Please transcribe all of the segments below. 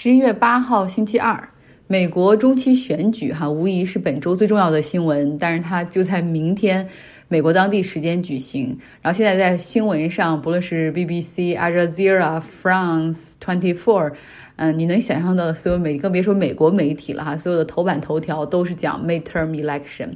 十一月八号，星期二，美国中期选举哈，无疑是本周最重要的新闻。但是它就在明天，美国当地时间举行。然后现在在新闻上，不论是 BBC、a j a z e r a、France Twenty Four，嗯，你能想象到的所有媒，更别说美国媒体了哈，所有的头版头条都是讲 midterm election，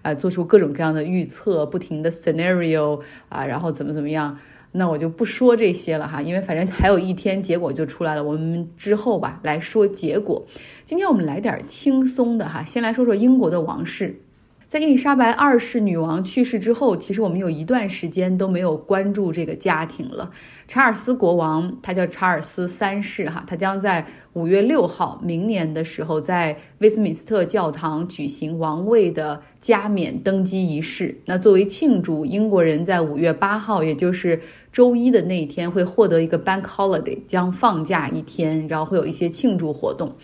啊，做出各种各样的预测，不停的 scenario 啊，然后怎么怎么样。那我就不说这些了哈，因为反正还有一天，结果就出来了。我们之后吧来说结果。今天我们来点轻松的哈，先来说说英国的王室。在伊丽莎白二世女王去世之后，其实我们有一段时间都没有关注这个家庭了。查尔斯国王，他叫查尔斯三世，哈，他将在五月六号，明年的时候，在威斯敏斯特教堂举行王位的加冕登基仪式。那作为庆祝，英国人在五月八号，也就是周一的那一天，会获得一个 bank holiday，将放假一天，然后会有一些庆祝活动。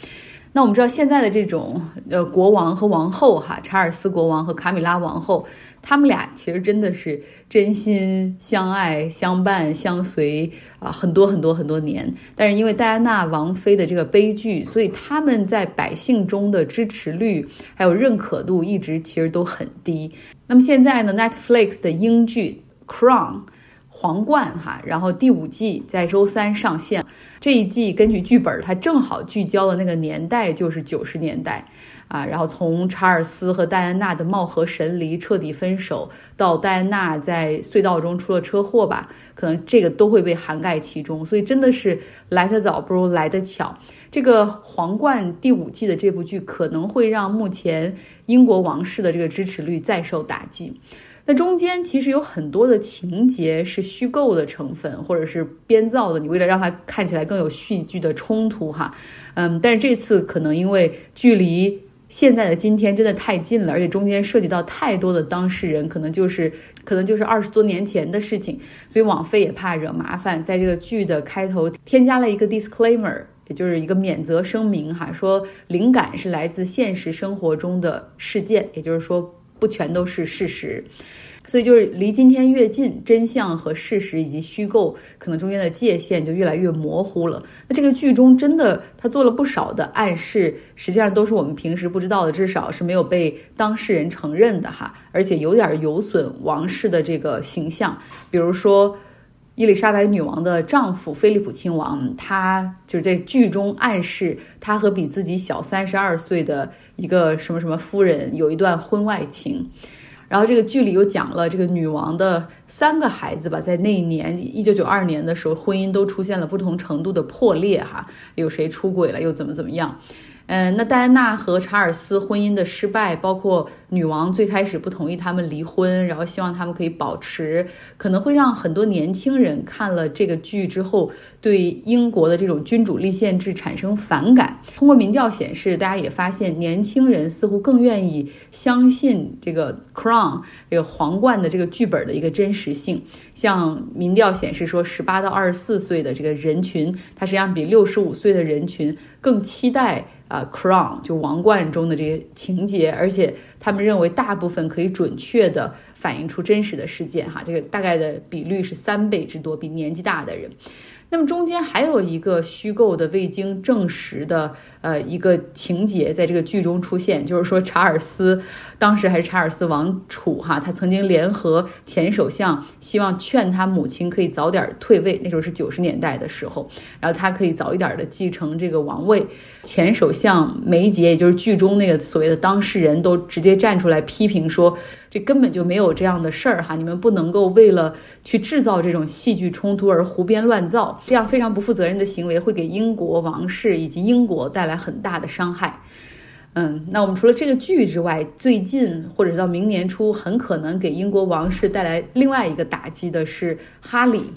那我们知道现在的这种呃国王和王后哈，查尔斯国王和卡米拉王后，他们俩其实真的是真心相爱、相伴、相随啊，很多很多很多年。但是因为戴安娜王妃的这个悲剧，所以他们在百姓中的支持率还有认可度一直其实都很低。那么现在呢，Netflix 的英剧《Crown》。皇冠哈，然后第五季在周三上线。这一季根据剧本，它正好聚焦的那个年代就是九十年代啊。然后从查尔斯和戴安娜的貌合神离、彻底分手，到戴安娜在隧道中出了车祸吧，可能这个都会被涵盖其中。所以真的是来得早不如来得巧。这个皇冠第五季的这部剧可能会让目前英国王室的这个支持率再受打击。那中间其实有很多的情节是虚构的成分，或者是编造的。你为了让它看起来更有戏剧的冲突，哈，嗯，但是这次可能因为距离现在的今天真的太近了，而且中间涉及到太多的当事人，可能就是可能就是二十多年前的事情，所以网飞也怕惹麻烦，在这个剧的开头添加了一个 disclaimer，也就是一个免责声明，哈，说灵感是来自现实生活中的事件，也就是说。不全都是事实，所以就是离今天越近，真相和事实以及虚构可能中间的界限就越来越模糊了。那这个剧中真的他做了不少的暗示，实际上都是我们平时不知道的，至少是没有被当事人承认的哈，而且有点有损王室的这个形象。比如说，伊丽莎白女王的丈夫菲利普亲王，他就是在剧中暗示他和比自己小三十二岁的。一个什么什么夫人有一段婚外情，然后这个剧里又讲了这个女王的三个孩子吧，在那一年一九九二年的时候，婚姻都出现了不同程度的破裂哈，有谁出轨了，又怎么怎么样。嗯，那戴安娜和查尔斯婚姻的失败，包括女王最开始不同意他们离婚，然后希望他们可以保持，可能会让很多年轻人看了这个剧之后，对英国的这种君主立宪制产生反感。通过民调显示，大家也发现年轻人似乎更愿意相信这个 Crown 这个皇冠的这个剧本的一个真实性。像民调显示说，十八到二十四岁的这个人群，它实际上比六十五岁的人群更期待。啊，Crown 就王冠中的这些情节，而且他们认为大部分可以准确的反映出真实的事件，哈，这个大概的比率是三倍之多，比年纪大的人。那么中间还有一个虚构的、未经证实的。呃，一个情节在这个剧中出现，就是说查尔斯当时还是查尔斯王储哈，他曾经联合前首相，希望劝他母亲可以早点退位。那时候是九十年代的时候，然后他可以早一点的继承这个王位。前首相梅杰，也就是剧中那个所谓的当事人，都直接站出来批评说，这根本就没有这样的事儿哈，你们不能够为了去制造这种戏剧冲突而胡编乱造，这样非常不负责任的行为会给英国王室以及英国带来。很大的伤害，嗯，那我们除了这个剧之外，最近或者到明年初，很可能给英国王室带来另外一个打击的是哈里，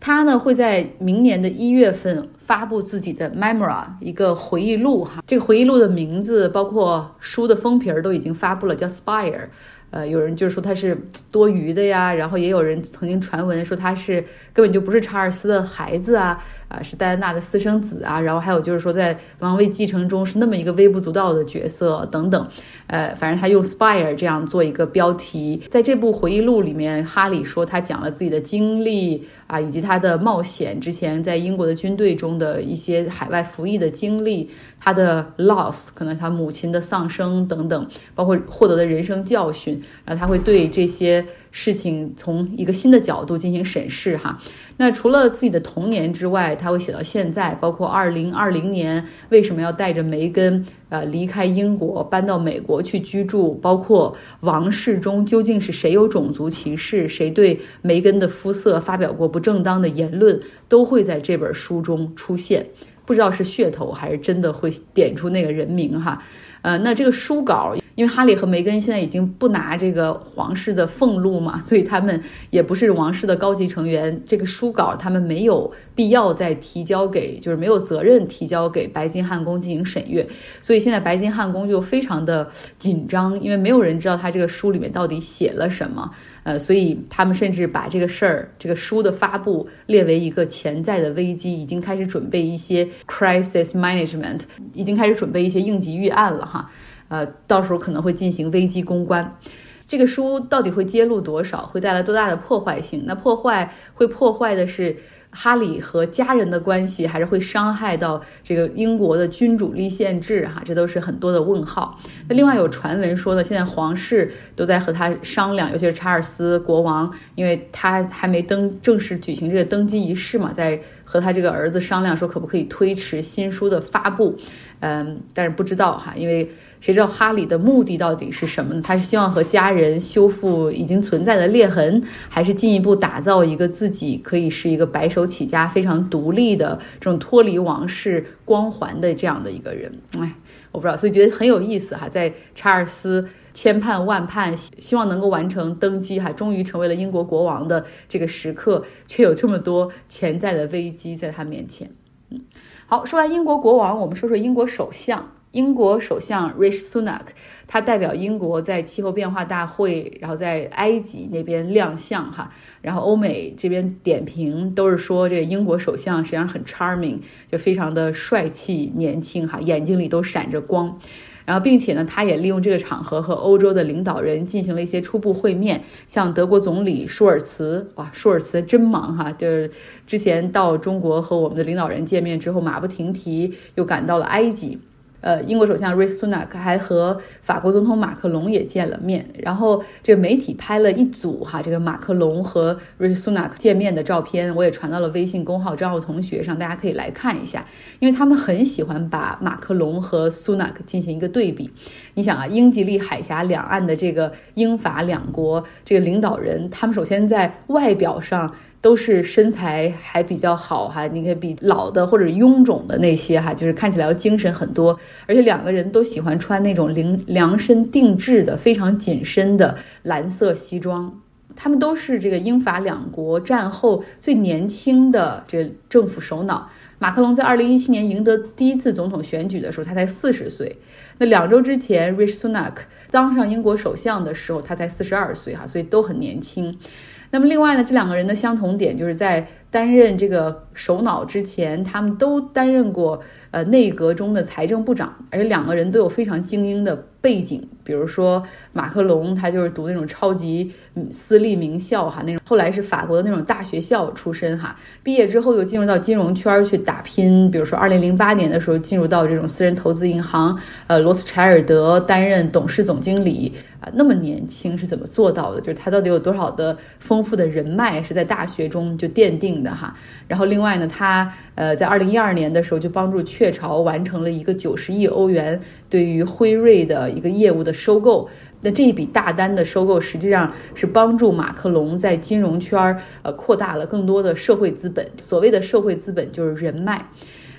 他呢会在明年的一月份发布自己的 memoir 一个回忆录哈，这个回忆录的名字包括书的封皮儿都已经发布了，叫 Spire。呃，有人就是说他是多余的呀，然后也有人曾经传闻说他是根本就不是查尔斯的孩子啊，啊，是戴安娜的私生子啊，然后还有就是说在王位继承中是那么一个微不足道的角色等等，呃，反正他用 spire 这样做一个标题，在这部回忆录里面，哈里说他讲了自己的经历啊，以及他的冒险，之前在英国的军队中的一些海外服役的经历，他的 loss 可能他母亲的丧生等等，包括获得的人生教训，然后他会对这些。事情从一个新的角度进行审视哈，那除了自己的童年之外，他会写到现在，包括二零二零年为什么要带着梅根呃离开英国搬到美国去居住，包括王室中究竟是谁有种族歧视，谁对梅根的肤色发表过不正当的言论，都会在这本书中出现，不知道是噱头还是真的会点出那个人名哈，呃，那这个书稿。因为哈利和梅根现在已经不拿这个皇室的俸禄嘛，所以他们也不是王室的高级成员。这个书稿他们没有必要再提交给，就是没有责任提交给白金汉宫进行审阅。所以现在白金汉宫就非常的紧张，因为没有人知道他这个书里面到底写了什么。呃，所以他们甚至把这个事儿、这个书的发布列为一个潜在的危机，已经开始准备一些 crisis management，已经开始准备一些应急预案了哈。呃，到时候可能会进行危机公关。这个书到底会揭露多少？会带来多大的破坏性？那破坏会破坏的是哈里和家人的关系，还是会伤害到这个英国的君主立宪制？哈，这都是很多的问号。那另外有传闻说呢，现在皇室都在和他商量，尤其是查尔斯国王，因为他还没登正式举行这个登基仪式嘛，在和他这个儿子商量说可不可以推迟新书的发布。嗯，但是不知道哈，因为。谁知道哈里的目的到底是什么呢？他是希望和家人修复已经存在的裂痕，还是进一步打造一个自己可以是一个白手起家、非常独立的这种脱离王室光环的这样的一个人？哎，我不知道，所以觉得很有意思哈。在查尔斯千盼万盼，希望能够完成登基哈，终于成为了英国国王的这个时刻，却有这么多潜在的危机在他面前。嗯，好，说完英国国王，我们说说英国首相。英国首相 Rishi Sunak，他代表英国在气候变化大会，然后在埃及那边亮相哈，然后欧美这边点评都是说这个英国首相实际上很 charming，就非常的帅气年轻哈，眼睛里都闪着光，然后并且呢，他也利用这个场合和欧洲的领导人进行了一些初步会面，像德国总理舒尔茨，哇，舒尔茨真忙哈，就是之前到中国和我们的领导人见面之后，马不停蹄又赶到了埃及。呃，英国首相瑞斯苏纳克还和法国总统马克龙也见了面，然后这个媒体拍了一组哈，这个马克龙和瑞斯苏纳克见面的照片，我也传到了微信公号张奥同学上，大家可以来看一下，因为他们很喜欢把马克龙和苏纳克进行一个对比。你想啊，英吉利海峡两岸的这个英法两国这个领导人，他们首先在外表上。都是身材还比较好哈，你看比老的或者臃肿的那些哈，就是看起来要精神很多，而且两个人都喜欢穿那种量量身定制的非常紧身的蓝色西装。他们都是这个英法两国战后最年轻的这政府首脑。马克龙在二零一七年赢得第一次总统选举的时候，他才四十岁。那两周之前，Rishi Sunak 当上英国首相的时候，他才四十二岁哈，所以都很年轻。那么另外呢，这两个人的相同点就是在担任这个首脑之前，他们都担任过呃内阁中的财政部长，而且两个人都有非常精英的背景。比如说马克龙，他就是读那种超级私立名校哈，那种后来是法国的那种大学校出身哈，毕业之后又进入到金融圈去打拼。比如说二零零八年的时候，进入到这种私人投资银行呃罗斯柴尔德担任董事总经理啊。那么年轻是怎么做到的？就是他到底有多少的丰富的人脉是在大学中就奠定的的哈？然后另外呢，他呃在二零一二年的时候就帮助雀巢完成了一个九十亿欧元对于辉瑞的一个业务的收购。那这一笔大单的收购实际上是帮助马克龙在金融圈呃扩大了更多的社会资本。所谓的社会资本就是人脉，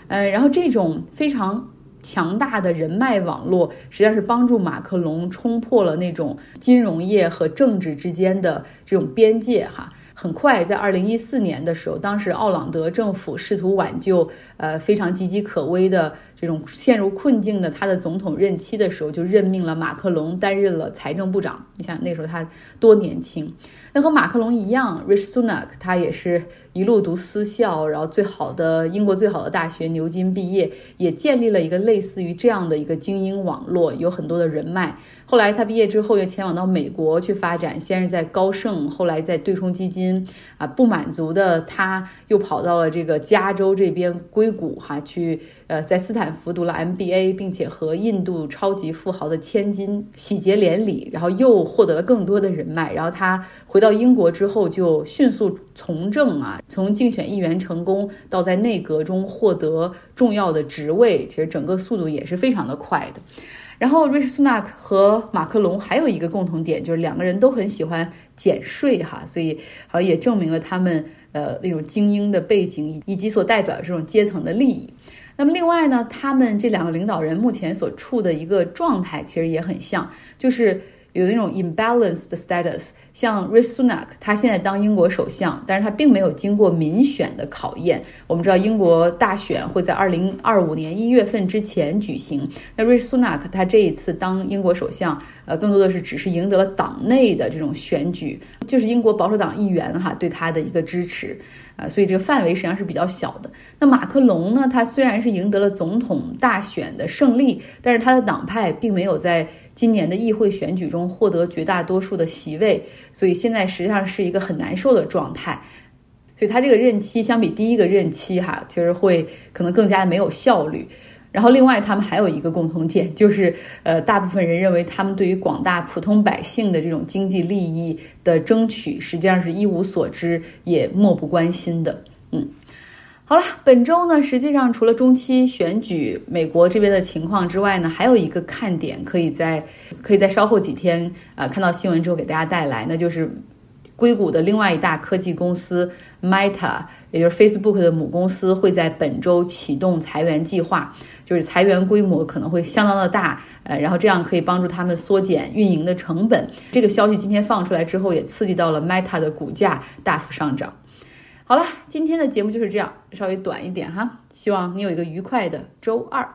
呃，然后这种非常。强大的人脉网络实际上是帮助马克龙冲破了那种金融业和政治之间的这种边界哈。很快，在二零一四年的时候，当时奥朗德政府试图挽救呃非常岌岌可危的这种陷入困境的他的总统任期的时候，就任命了马克龙担任了财政部长。你想那时候他多年轻？那和马克龙一样，Rich Sunak 他也是一路读私校，然后最好的英国最好的大学牛津毕业，也建立了一个类似于这样的一个精英网络，有很多的人脉。后来他毕业之后又前往到美国去发展，先是在高盛，后来在对冲基金啊，不满足的他又跑到了这个加州这边硅谷哈去，呃，在斯坦福读了 MBA，并且和印度超级富豪的千金喜结连理，然后又获得了更多的人脉。然后他回到英国之后就迅速从政啊，从竞选议员成功到在内阁中获得重要的职位，其实整个速度也是非常的快的。然后，瑞士苏纳克和马克龙还有一个共同点，就是两个人都很喜欢减税哈，所以好像也证明了他们呃那种精英的背景以及所代表的这种阶层的利益。那么另外呢，他们这两个领导人目前所处的一个状态其实也很像，就是。有那种 imbalanced status，像 Rishi Sunak，他现在当英国首相，但是他并没有经过民选的考验。我们知道英国大选会在二零二五年一月份之前举行。那 Rishi Sunak 他这一次当英国首相，呃，更多的是只是赢得了党内的这种选举，就是英国保守党议员哈对他的一个支持，啊，所以这个范围实际上是比较小的。那马克龙呢，他虽然是赢得了总统大选的胜利，但是他的党派并没有在。今年的议会选举中获得绝大多数的席位，所以现在实际上是一个很难受的状态。所以他这个任期相比第一个任期，哈，其实会可能更加没有效率。然后另外他们还有一个共同点，就是呃，大部分人认为他们对于广大普通百姓的这种经济利益的争取，实际上是一无所知，也漠不关心的。好了，本周呢，实际上除了中期选举美国这边的情况之外呢，还有一个看点，可以在可以在稍后几天啊看到新闻之后给大家带来，那就是硅谷的另外一大科技公司 Meta，也就是 Facebook 的母公司，会在本周启动裁员计划，就是裁员规模可能会相当的大，呃，然后这样可以帮助他们缩减运营的成本。这个消息今天放出来之后，也刺激到了 Meta 的股价大幅上涨。好了，今天的节目就是这样，稍微短一点哈。希望你有一个愉快的周二。